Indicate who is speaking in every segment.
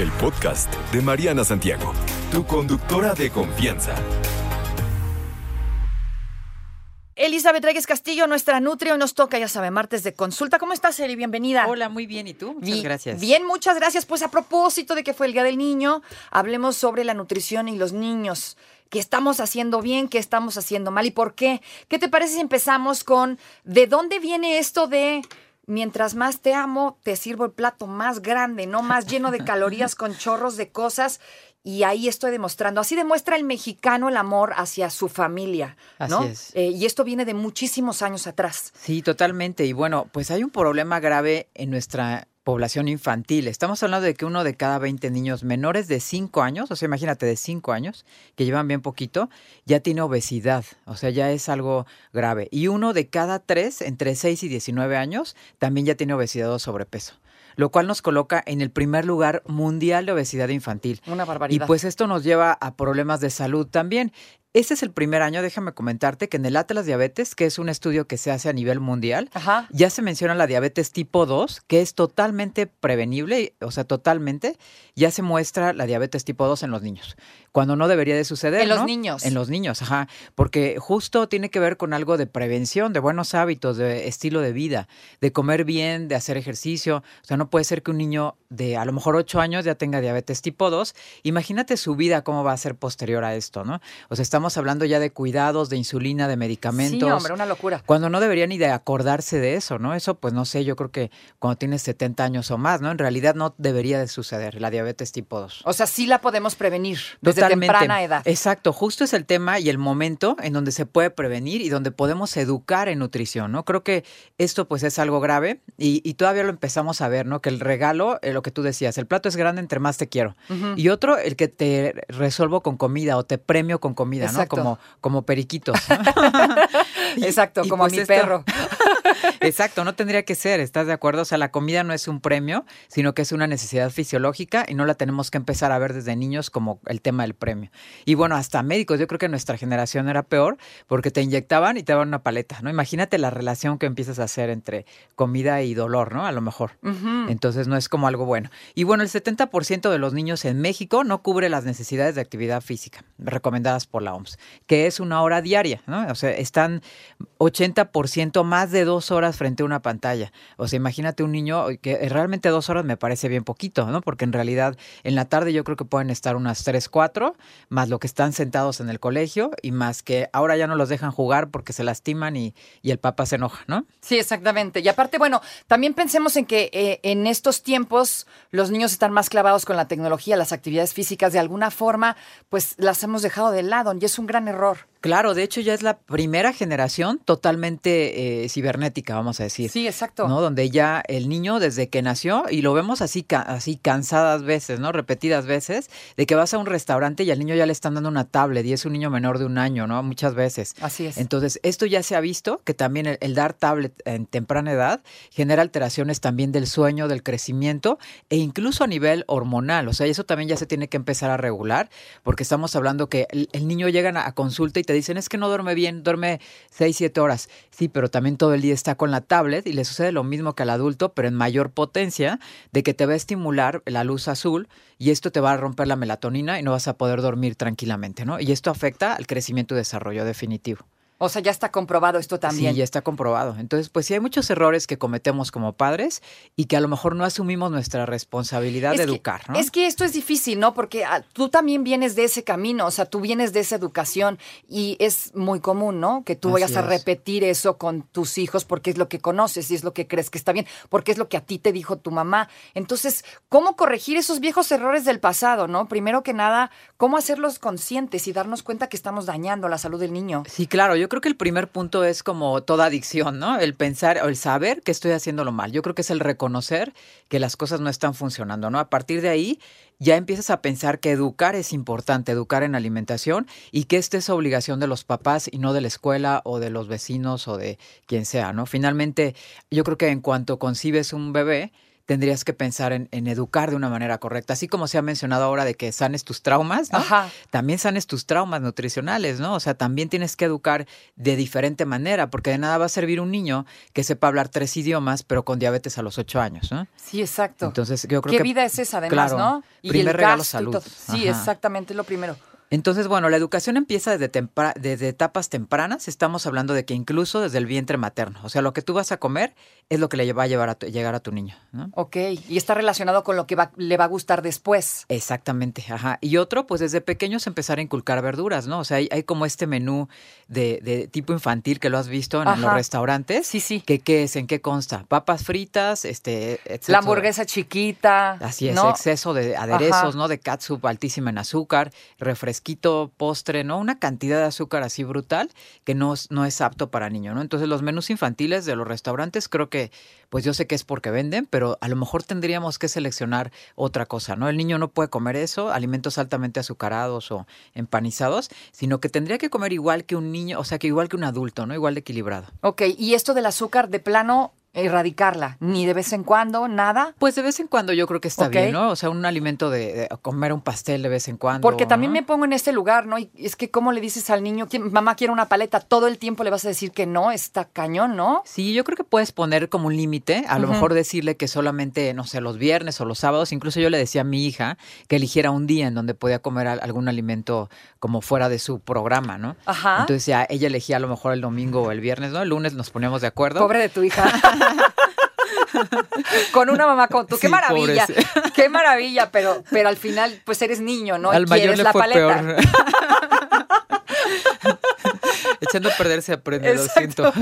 Speaker 1: el podcast de Mariana Santiago, tu conductora de confianza.
Speaker 2: Elizabeth Reyes Castillo, nuestra Nutri, hoy nos toca, ya sabe, martes de consulta. ¿Cómo estás, Eli? Bienvenida.
Speaker 3: Hola, muy bien. ¿Y tú? Muchas
Speaker 2: Bi-
Speaker 3: gracias.
Speaker 2: Bien, muchas gracias. Pues a propósito de que fue el Día del Niño, hablemos sobre la nutrición y los niños. ¿Qué estamos haciendo bien? ¿Qué estamos haciendo mal? ¿Y por qué? ¿Qué te parece si empezamos con de dónde viene esto de mientras más te amo, te sirvo el plato más grande, no más lleno de calorías con chorros de cosas? Y ahí estoy demostrando. Así demuestra el mexicano el amor hacia su familia. ¿no?
Speaker 3: Así es.
Speaker 2: Eh, y esto viene de muchísimos años atrás.
Speaker 3: Sí, totalmente. Y bueno, pues hay un problema grave en nuestra población infantil. Estamos hablando de que uno de cada 20 niños menores de 5 años, o sea, imagínate, de 5 años, que llevan bien poquito, ya tiene obesidad. O sea, ya es algo grave. Y uno de cada 3, entre 6 y 19 años, también ya tiene obesidad o sobrepeso. Lo cual nos coloca en el primer lugar mundial de obesidad infantil.
Speaker 2: Una
Speaker 3: Y
Speaker 2: barbaridad.
Speaker 3: pues esto nos lleva a problemas de salud también. Este es el primer año, déjame comentarte, que en el Atlas Diabetes, que es un estudio que se hace a nivel mundial,
Speaker 2: Ajá.
Speaker 3: ya se menciona la diabetes tipo 2, que es totalmente prevenible, o sea, totalmente, ya se muestra la diabetes tipo 2 en los niños, cuando no debería de suceder.
Speaker 2: En los niños.
Speaker 3: En los niños, ajá, porque justo tiene que ver con algo de prevención, de buenos hábitos, de estilo de vida, de comer bien, de hacer ejercicio. O sea, no puede ser que un niño de a lo mejor 8 años ya tenga diabetes tipo 2. Imagínate su vida cómo va a ser posterior a esto, ¿no? O sea, estamos hablando ya de cuidados, de insulina, de medicamentos.
Speaker 2: Sí, hombre, una locura.
Speaker 3: Cuando no debería ni de acordarse de eso, ¿no? Eso, pues no sé, yo creo que cuando tienes 70 años o más, ¿no? En realidad no debería de suceder la diabetes tipo 2.
Speaker 2: O sea, sí la podemos prevenir desde
Speaker 3: Totalmente.
Speaker 2: temprana edad.
Speaker 3: Exacto, justo es el tema y el momento en donde se puede prevenir y donde podemos educar en nutrición, ¿no? Creo que esto pues es algo grave y, y todavía lo empezamos a ver, ¿no? Que el regalo, eh, lo que tú decías, el plato es grande entre más te quiero. Y otro, el que te resuelvo con comida o te premio con comida,
Speaker 2: Exacto.
Speaker 3: ¿no? Como, como periquitos. ¿no? Y-
Speaker 2: Exacto,
Speaker 3: y,
Speaker 2: como
Speaker 3: pues,
Speaker 2: a mi
Speaker 3: esto-
Speaker 2: perro.
Speaker 3: Exacto, no tendría que ser, ¿estás de acuerdo? O sea, la comida no es un premio, sino que es una necesidad fisiológica y no la tenemos que empezar a ver desde niños como el tema del premio. Y bueno, hasta médicos, yo creo que nuestra generación era peor porque te inyectaban y te daban una paleta, ¿no? Imagínate la relación que empiezas a hacer entre comida y dolor, ¿no? A lo mejor. Entonces no es como algo bueno. Y bueno, el 70% de los niños en México no cubre las necesidades de actividad física recomendadas por la OMS, que es una hora diaria, ¿no? O sea, están 80% más de dos horas frente a una pantalla. O sea, imagínate un niño que realmente dos horas me parece bien poquito, ¿no? Porque en realidad en la tarde yo creo que pueden estar unas 3, 4, más lo que están sentados en el colegio y más que ahora ya no los dejan jugar porque se lastiman y, y el papá se enoja, ¿no?
Speaker 2: Sí, exactamente. Y aparte, bueno, también pensemos en que eh, en estos tiempos los niños están más clavados con la tecnología, las actividades físicas, de alguna forma, pues las hemos dejado de lado y es un gran error.
Speaker 3: Claro, de hecho ya es la primera generación totalmente eh, cibernética, vamos a decir.
Speaker 2: Sí, exacto.
Speaker 3: ¿no? Donde ya el niño desde que nació, y lo vemos así, ca- así cansadas veces, ¿no? Repetidas veces, de que vas a un restaurante y al niño ya le están dando una tablet y es un niño menor de un año, ¿no? Muchas veces.
Speaker 2: Así es.
Speaker 3: Entonces, esto ya se ha visto que también el, el dar tablet en temprana edad genera alteraciones también del sueño, del crecimiento e incluso a nivel hormonal. O sea, eso también ya se tiene que empezar a regular porque estamos hablando que el, el niño llega a, a consulta y te dicen es que no duerme bien, duerme 6, 7 horas. Sí, pero también todo el día está con la tablet y le sucede lo mismo que al adulto, pero en mayor potencia, de que te va a estimular la luz azul y esto te va a romper la melatonina y no vas a poder dormir tranquilamente, ¿no? Y esto afecta al crecimiento y desarrollo definitivo.
Speaker 2: O sea, ya está comprobado esto también.
Speaker 3: Sí, ya está comprobado. Entonces, pues sí hay muchos errores que cometemos como padres y que a lo mejor no asumimos nuestra responsabilidad de
Speaker 2: que-
Speaker 3: educar, ¿no?
Speaker 2: Es que esto es difícil, ¿no? Porque ah, tú también vienes de ese camino, o sea, tú vienes de esa educación y es muy común, ¿no? Que tú
Speaker 3: Así
Speaker 2: vayas a repetir eso con tus hijos porque es lo que conoces y es lo que crees que está bien, porque es lo que a ti te dijo tu mamá. Entonces, ¿cómo corregir esos viejos errores del pasado, ¿no? Primero que nada, ¿cómo hacerlos conscientes y darnos cuenta que estamos dañando la salud del niño?
Speaker 3: Sí, claro, yo creo que el primer punto es como toda adicción, ¿no? El pensar o el saber que estoy haciéndolo mal. Yo creo que es el reconocer que las cosas no están funcionando, ¿no? A partir de ahí ya empiezas a pensar que educar es importante, educar en alimentación y que esta es obligación de los papás y no de la escuela o de los vecinos o de quien sea, ¿no? Finalmente, yo creo que en cuanto concibes un bebé, tendrías que pensar en, en educar de una manera correcta. Así como se ha mencionado ahora de que sanes tus traumas, ¿no?
Speaker 2: Ajá.
Speaker 3: también sanes tus traumas nutricionales, ¿no? O sea, también tienes que educar de diferente manera, porque de nada va a servir un niño que sepa hablar tres idiomas, pero con diabetes a los ocho años, ¿no?
Speaker 2: Sí, exacto.
Speaker 3: Entonces, yo creo
Speaker 2: ¿Qué
Speaker 3: que
Speaker 2: vida es esa, además,
Speaker 3: claro,
Speaker 2: no?
Speaker 3: primer regalo,
Speaker 2: gasto y
Speaker 3: salud.
Speaker 2: Sí,
Speaker 3: Ajá.
Speaker 2: exactamente, es lo primero.
Speaker 3: Entonces, bueno, la educación empieza desde, tempra- desde etapas tempranas. Estamos hablando de que incluso desde el vientre materno. O sea, lo que tú vas a comer es lo que le va a llevar a tu- llegar a tu niño. ¿no?
Speaker 2: Ok, y está relacionado con lo que va- le va a gustar después.
Speaker 3: Exactamente, ajá. Y otro, pues desde pequeños empezar a inculcar verduras, ¿no? O sea, hay, hay como este menú de, de tipo infantil que lo has visto en, en los restaurantes.
Speaker 2: Sí, sí.
Speaker 3: Que, ¿Qué es? ¿En qué consta? Papas fritas, este, etcétera.
Speaker 2: La hamburguesa chiquita.
Speaker 3: Así es,
Speaker 2: ¿no?
Speaker 3: exceso de aderezos,
Speaker 2: Ajá.
Speaker 3: ¿no? De catsup altísima en azúcar, refresquito, postre, ¿no? Una cantidad de azúcar así brutal que no, es- no es apto para niño, ¿no? Entonces los menús infantiles de los restaurantes creo que, pues yo sé que es porque venden, pero a lo mejor tendríamos que seleccionar otra cosa, ¿no? El niño no puede comer eso, alimentos altamente azucarados o empanizados, sino que tendría que comer igual que un niño, o sea, que igual que un adulto, ¿no? Igual de equilibrado.
Speaker 2: Ok, y esto del azúcar de plano, erradicarla, ni de vez en cuando, nada.
Speaker 3: Pues de vez en cuando yo creo que está bien, ¿no? O sea, un alimento de, de comer un pastel de vez en cuando.
Speaker 2: Porque también
Speaker 3: ¿no?
Speaker 2: me pongo en este lugar, ¿no? Y es que, ¿cómo le dices al niño, mamá quiere una paleta? Todo el tiempo le vas a decir que no, está cañón, ¿no?
Speaker 3: Sí, yo creo que puedes poner como un límite, a lo mejor decirle que solamente, no sé, los viernes o los sábados, incluso yo le decía a mi hija que eligiera un día en donde podía comer al- algún alimento como fuera de su programa, ¿no?
Speaker 2: Ajá.
Speaker 3: Entonces ya ella elegía a lo mejor el domingo o el viernes, ¿no? El lunes nos poníamos de acuerdo.
Speaker 2: Pobre de tu hija. Con una mamá como tú. Qué maravilla. Qué maravilla, pero, pero al final, pues eres niño, ¿no? Y
Speaker 3: Al mayor
Speaker 2: quieres
Speaker 3: le
Speaker 2: la
Speaker 3: fue
Speaker 2: paleta.
Speaker 3: peor. Echando a perder se aprende, lo siento.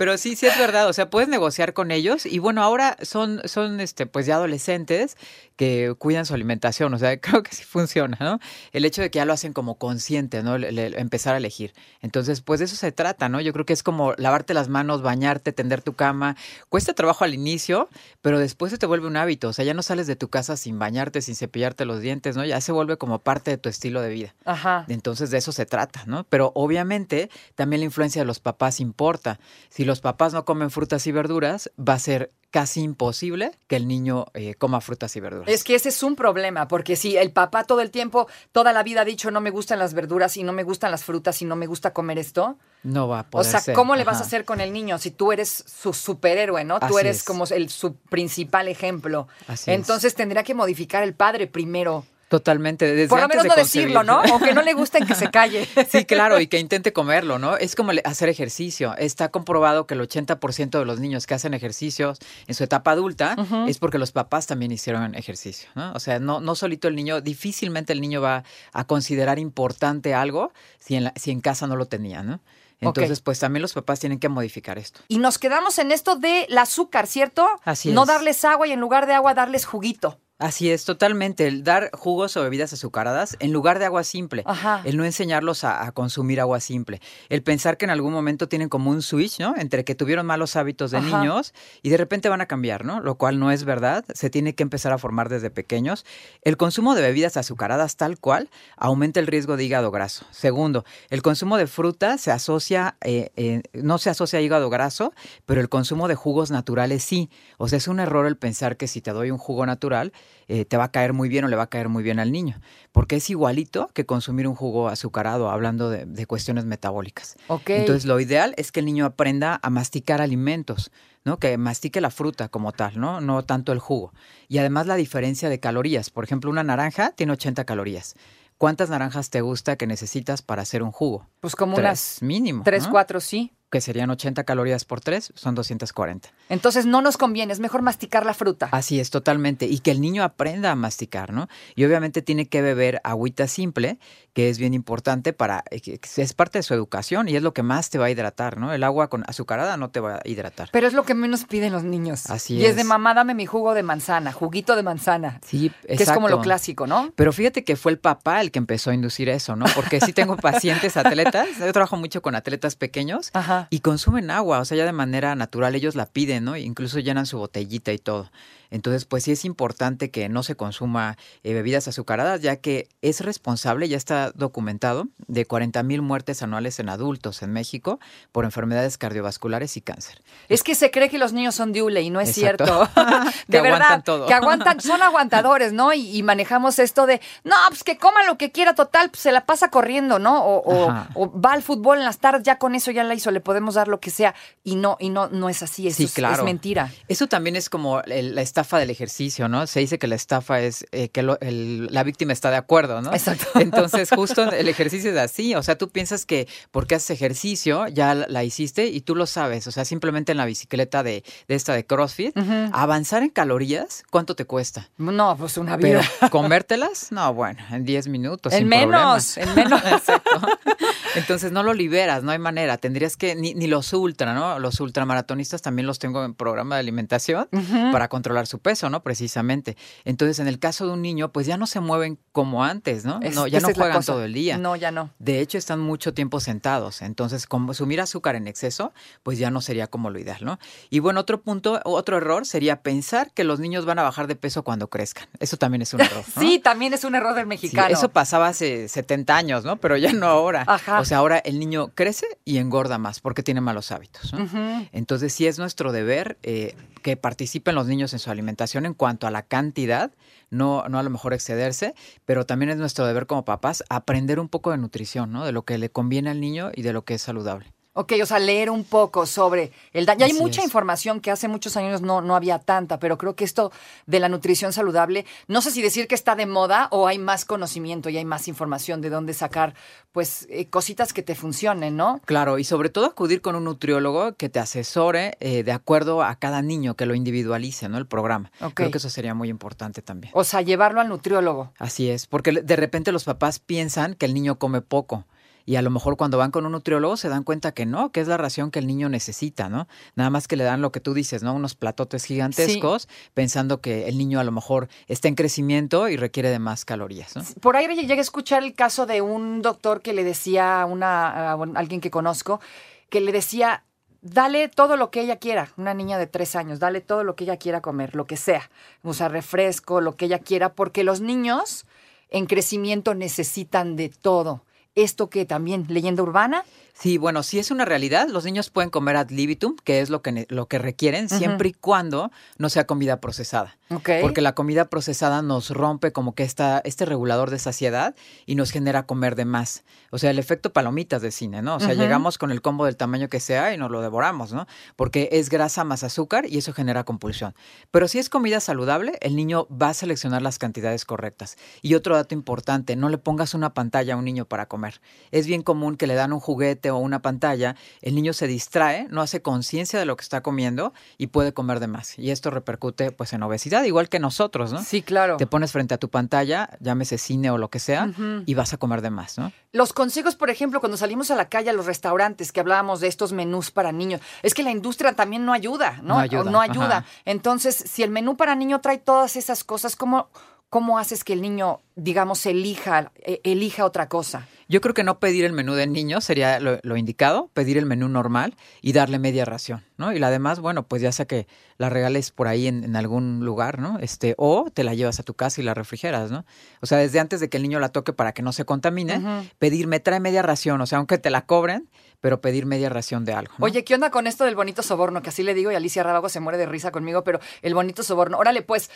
Speaker 3: Pero sí, sí es verdad, o sea, puedes negociar con ellos y bueno, ahora son, son este, pues ya adolescentes que cuidan su alimentación, o sea, creo que sí funciona, ¿no? El hecho de que ya lo hacen como consciente, ¿no? El empezar a elegir. Entonces, pues de eso se trata, ¿no? Yo creo que es como lavarte las manos, bañarte, tender tu cama. Cuesta trabajo al inicio, pero después se te vuelve un hábito, o sea, ya no sales de tu casa sin bañarte, sin cepillarte los dientes, ¿no? Ya se vuelve como parte de tu estilo de vida.
Speaker 2: Ajá.
Speaker 3: Entonces de eso se trata, ¿no? Pero obviamente también la influencia de los papás importa. Si los papás no comen frutas y verduras, va a ser casi imposible que el niño eh, coma frutas y verduras.
Speaker 2: Es que ese es un problema, porque si el papá todo el tiempo, toda la vida ha dicho no me gustan las verduras y no me gustan las frutas y no me gusta comer esto,
Speaker 3: No va a
Speaker 2: o
Speaker 3: poder
Speaker 2: sea,
Speaker 3: ser.
Speaker 2: ¿cómo le vas a hacer con el niño si tú eres su superhéroe, ¿no? tú eres
Speaker 3: es.
Speaker 2: como el, su principal ejemplo.
Speaker 3: Así es.
Speaker 2: Entonces tendría que modificar el padre primero.
Speaker 3: Totalmente. Desde
Speaker 2: Por lo
Speaker 3: antes
Speaker 2: menos
Speaker 3: de
Speaker 2: no decirlo, ¿no?
Speaker 3: concebir.
Speaker 2: Aunque no le gusten que se calle.
Speaker 3: Sí, claro, y que intente comerlo, ¿no? Es como hacer ejercicio. Está comprobado que el 80% de los niños que hacen ejercicios en su etapa adulta es porque los papás también hicieron ejercicio, ¿no? O sea, no, no solito el niño, difícilmente el niño va a considerar importante algo si en, la- si en casa no lo tenía, ¿no? Entonces, pues también los papás tienen que modificar esto.
Speaker 2: Y nos quedamos en esto del azúcar, ¿cierto?
Speaker 3: Así
Speaker 2: No
Speaker 3: es.
Speaker 2: darles agua y en lugar de agua darles juguito.
Speaker 3: Así es, totalmente. El dar jugos o bebidas azucaradas en lugar de agua simple.
Speaker 2: Ajá.
Speaker 3: El no enseñarlos a, a consumir agua simple. El pensar que en algún momento tienen como un switch, ¿no? Entre que tuvieron malos hábitos de
Speaker 2: Ajá.
Speaker 3: niños y de repente van a cambiar, ¿no? Lo cual no es verdad. Se tiene que empezar a formar desde pequeños. El consumo de bebidas azucaradas tal cual aumenta el riesgo de hígado graso. Segundo, el consumo de fruta se asocia, eh, eh, no se asocia a hígado graso, pero el consumo de jugos naturales sí. O sea, es un error el pensar que si te doy un jugo natural, eh, te va a caer muy bien o le va a caer muy bien al niño, porque es igualito que consumir un jugo azucarado, hablando de, de cuestiones metabólicas. Entonces, lo ideal es que el niño aprenda a masticar alimentos, ¿no? Que mastique la fruta como tal, ¿no? No tanto el jugo. Y además la diferencia de calorías. Por ejemplo, una naranja tiene 80 calorías. ¿Cuántas naranjas te gusta que necesitas para hacer un jugo?
Speaker 2: pues como
Speaker 3: Tres,
Speaker 2: unas
Speaker 3: mínimo.
Speaker 2: tres,
Speaker 3: ¿no?
Speaker 2: cuatro, sí.
Speaker 3: Que serían 80 calorías por 3, son 240.
Speaker 2: Entonces no nos conviene, es mejor masticar la fruta.
Speaker 3: Así es, totalmente. Y que el niño aprenda a masticar, ¿no? Y obviamente tiene que beber agüita simple, que es bien importante para, eh, es parte de su educación y es lo que más te va a hidratar, ¿no? El agua con azucarada no te va a hidratar.
Speaker 2: Pero es lo que menos piden los niños.
Speaker 3: Así
Speaker 2: y es. de
Speaker 3: es.
Speaker 2: mamá, dame mi jugo de manzana, juguito de manzana.
Speaker 3: Sí,
Speaker 2: Que es como lo
Speaker 3: exacto.
Speaker 2: clásico, ¿no?
Speaker 3: Pero fíjate que fue el papá el que empezó a inducir eso, ¿no? Porque sí tengo pacientes atletas, yo trabajo mucho con atletas pequeños
Speaker 2: Ajá.
Speaker 3: Y consumen agua, o sea, ya de manera natural ellos la piden, ¿no? Incluso llenan su botellita y todo. Entonces, pues sí es importante que no se consuma eh, bebidas azucaradas, ya que es responsable, ya está documentado, de 40 mil muertes anuales en adultos en México por enfermedades cardiovasculares y cáncer.
Speaker 2: Es que se cree que los niños son diule y no es
Speaker 3: Exacto.
Speaker 2: cierto.
Speaker 3: Que
Speaker 2: de
Speaker 3: aguantan
Speaker 2: verdad,
Speaker 3: todo.
Speaker 2: que aguantan, son aguantadores, ¿no? Y, y manejamos esto de, no, pues que coma lo que quiera, total, pues se la pasa corriendo, ¿no? O, o- o va al fútbol en las tardes, ya con eso ya la hizo, le podemos dar lo que sea. Y no, y no, no es así, eso
Speaker 3: Sí,
Speaker 2: es- es,
Speaker 3: claro.
Speaker 2: mentira.
Speaker 3: Eso también es como la estafa del ejercicio, ¿no? Se dice que la estafa es eh, que lo- el- la víctima está de acuerdo, ¿no?
Speaker 2: Exacto.
Speaker 3: Entonces, justo el ejercicio es así. O sea, tú piensas que porque haces ejercicio ya la, la hiciste y tú lo sabes. O sea, simplemente en la bicicleta de, de esta de CrossFit, avanzar en calorías, ¿cuánto te cuesta?
Speaker 2: No, pues una
Speaker 3: Pero
Speaker 2: vida.
Speaker 3: comértelas, no, bueno, en 10 minutos.
Speaker 2: En
Speaker 3: sin
Speaker 2: menos,
Speaker 3: problemas.
Speaker 2: en menos.
Speaker 3: Exacto. Entonces no lo liberas, no hay manera. Tendrías que, ni, ni los ultra, ¿no? Los ultramaratonistas también los tengo en programa de alimentación para controlar su peso, ¿no? Precisamente. Entonces, en el caso de un niño, pues ya no se mueven como antes, ¿no?
Speaker 2: Es-
Speaker 3: no ya no juegan todo el día.
Speaker 2: No, ya no.
Speaker 3: De hecho, están mucho tiempo sentados. Entonces, consumir azúcar en exceso, pues ya no sería como lo ideal, ¿no? Y bueno, otro punto, otro error sería pensar que los niños van a bajar de peso cuando crezcan. Eso también es un error. ¿no?
Speaker 2: Sí, también es un error del
Speaker 3: Sí,
Speaker 2: mexicano.
Speaker 3: eso pasaba hace 70 años, ¿no? Pero ya no ahora.
Speaker 2: Ajá.
Speaker 3: O sea, ahora el niño crece y engorda más porque tiene malos hábitos. Entonces, sí es nuestro deber eh, que participen los niños en su alimentación en cuanto a la cantidad, no, no a lo mejor excederse, pero también es nuestro deber como papás aprender un poco de nutrición, ¿no? De lo que le conviene al niño y de lo que es saludable.
Speaker 2: Ok, o sea, leer un poco sobre el daño. Hay mucha
Speaker 3: es.
Speaker 2: información que hace muchos años no, no había tanta, pero creo que esto de la nutrición saludable, no sé si decir que está de moda o hay más conocimiento y hay más información de dónde sacar, pues, eh, cositas que te funcionen, ¿no?
Speaker 3: Claro, y sobre todo acudir con un nutriólogo que te asesore eh, de acuerdo a cada niño, que lo individualice, ¿no? El programa. Creo que eso sería muy importante también.
Speaker 2: O sea, llevarlo al nutriólogo.
Speaker 3: Así es, porque de repente los papás piensan que el niño come poco. Y a lo mejor cuando van con un nutriólogo se dan cuenta que no, que es la ración que el niño necesita, ¿no? Nada más que le dan lo que tú dices, ¿no? Unos platotes gigantescos, pensando que el niño a lo mejor está en crecimiento y requiere de más calorías, ¿no?
Speaker 2: Por ahí llegué a escuchar el caso de un doctor que le decía a, una, a alguien que conozco, que le decía, dale todo lo que ella quiera, una niña de tres años, dale todo lo que ella quiera comer, lo que sea, o sea, refresco, lo que ella quiera, porque los niños en crecimiento necesitan de todo. Esto que también, leyenda urbana,
Speaker 3: Sí, bueno, si es una realidad, los niños pueden comer ad libitum, que es lo que, lo que requieren, siempre y cuando no sea comida procesada. Porque la comida procesada nos rompe como que esta, este regulador de saciedad y nos genera comer de más. O sea, el efecto palomitas de cine, ¿no? O sea, llegamos con el combo del tamaño que sea y nos lo devoramos, ¿no? Porque es grasa más azúcar y eso genera compulsión. Pero si es comida saludable, el niño va a seleccionar las cantidades correctas. Y otro dato importante, no le pongas una pantalla a un niño para comer. Es bien común que le dan un juguete o una pantalla, el niño se distrae, no hace conciencia de lo que está comiendo y puede comer de más. Y esto repercute pues en obesidad, igual que nosotros, ¿no?
Speaker 2: Sí, claro.
Speaker 3: Te pones frente a tu pantalla, llámese cine o lo que sea, y vas a comer de más, ¿no?
Speaker 2: Los consejos, por ejemplo, cuando salimos a la calle a los restaurantes, que hablábamos de estos menús para niños, es que la industria también no ayuda, ¿no?
Speaker 3: No ayuda,
Speaker 2: no ayuda. Entonces, si el menú para niño trae todas esas cosas, ¿cómo, cómo haces que el niño, digamos, elija, eh, elija otra cosa?
Speaker 3: Yo creo que no pedir el menú de niño sería lo, lo indicado, pedir el menú normal y darle media ración, ¿no? Y la demás, bueno, pues ya sea que la regales por ahí en, en algún lugar, ¿no? Este, o te la llevas a tu casa y la refrigeras, ¿no? O sea, desde antes de que el niño la toque para que no se contamine, pedir, me trae media ración, o sea, aunque te la cobren, pero pedir media ración de algo. ¿no?
Speaker 2: Oye, ¿qué onda con esto del bonito soborno? Que así le digo y Alicia Rábago se muere de risa conmigo, pero el bonito soborno. Órale, pues,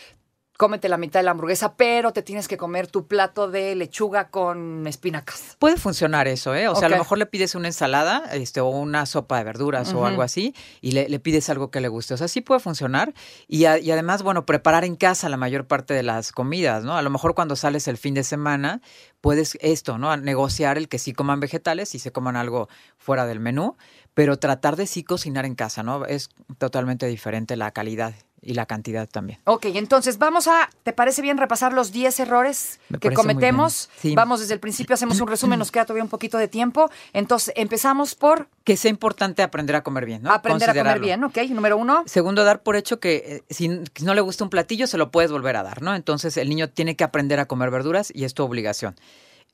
Speaker 2: cómete la mitad de la hamburguesa, pero te tienes que comer tu plato de lechuga con espinacas.
Speaker 3: Puede funcionar eso, ¿eh? O sea, a lo mejor le pides una ensalada este, o una sopa de verduras o algo así y le, le pides algo que le guste. O sea, sí puede funcionar. Y, a- y además, bueno, preparar en casa la mayor parte de las comidas, ¿no? A lo mejor cuando sales el fin de semana, puedes esto, ¿no? A negociar el que sí coman vegetales y se coman algo fuera del menú, pero tratar de sí cocinar en casa, ¿no? Es totalmente diferente la calidad y la cantidad también.
Speaker 2: Ok, entonces vamos a, ¿te parece bien repasar los 10 errores
Speaker 3: Me
Speaker 2: que cometemos?
Speaker 3: Sí.
Speaker 2: Vamos desde el principio, hacemos un resumen, nos queda todavía un poquito de tiempo. Entonces, empezamos por
Speaker 3: Que sea importante aprender a comer bien, ¿no?
Speaker 2: aprender a comer bien, ¿ok? Número uno.
Speaker 3: Segundo, dar por hecho que eh, si no le gusta un platillo, se lo puedes volver a dar, ¿no? Entonces el niño tiene que aprender a comer verduras y es tu obligación.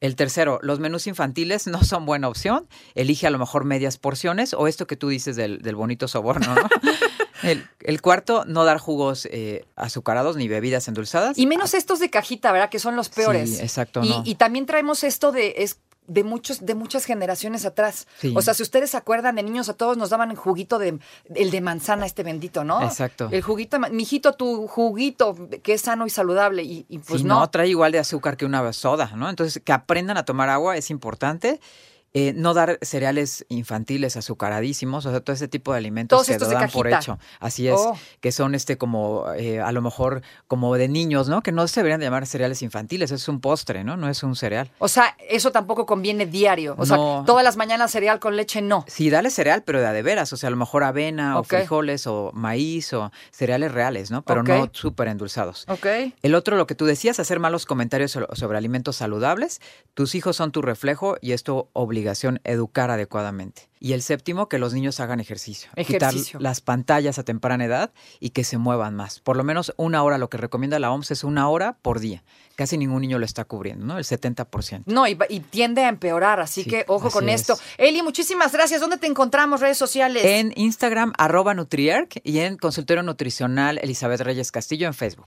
Speaker 3: El tercero, los menús infantiles no son buena opción. Elige a lo mejor medias porciones o esto que tú dices del, del bonito soborno, ¿no? El, el cuarto, no dar jugos eh, azucarados ni bebidas endulzadas.
Speaker 2: Y menos estos de cajita, ¿verdad? Que son los peores.
Speaker 3: Sí, exacto,
Speaker 2: Y,
Speaker 3: no.
Speaker 2: y también traemos esto de es de muchos de muchas generaciones atrás.
Speaker 3: Sí.
Speaker 2: O sea, si ustedes se acuerdan de niños a todos nos daban el juguito de el de manzana este bendito, ¿no?
Speaker 3: Exacto.
Speaker 2: El juguito, mijito, tu juguito que es sano y saludable y, y pues
Speaker 3: Sí,
Speaker 2: no.
Speaker 3: trae igual de azúcar que una soda, ¿no? Entonces, que aprendan a tomar agua es importante. Eh, no dar cereales infantiles azucaradísimos, o sea, todo ese tipo de alimentos
Speaker 2: Todos
Speaker 3: que
Speaker 2: estos
Speaker 3: lo
Speaker 2: de
Speaker 3: dan por hecho. Así es,
Speaker 2: Oh.
Speaker 3: que son este como, eh, a lo mejor, como de niños, ¿no? Que no se deberían de llamar cereales infantiles, es un postre, ¿no? No es un cereal.
Speaker 2: O sea, eso tampoco conviene diario. O sea, todas las mañanas cereal con leche no.
Speaker 3: Sí, dale cereal, pero de a de veras, o sea, a lo mejor avena o frijoles o maíz o cereales reales, ¿no? Pero no súper endulzados.
Speaker 2: ¿Ok?
Speaker 3: El otro, lo que tú decías, hacer malos comentarios so- sobre alimentos saludables. Tus hijos son tu reflejo y es tu obligación educar adecuadamente. Y el séptimo, que los niños hagan ejercicio.
Speaker 2: Ejercicio.
Speaker 3: Quitar las pantallas a temprana edad y que se muevan más. Por lo menos una hora, lo que recomienda la OMS es una hora por día. Casi ningún niño lo está cubriendo, ¿no? El 70%.
Speaker 2: No, y, tiende a empeorar, así
Speaker 3: Sí,
Speaker 2: que ojo
Speaker 3: así
Speaker 2: con
Speaker 3: es.
Speaker 2: esto. Eli, muchísimas gracias. ¿Dónde te encontramos? Redes sociales.
Speaker 3: En Instagram, arroba Nutriarc y en Consultorio Nutricional Elizabeth Reyes Castillo en Facebook.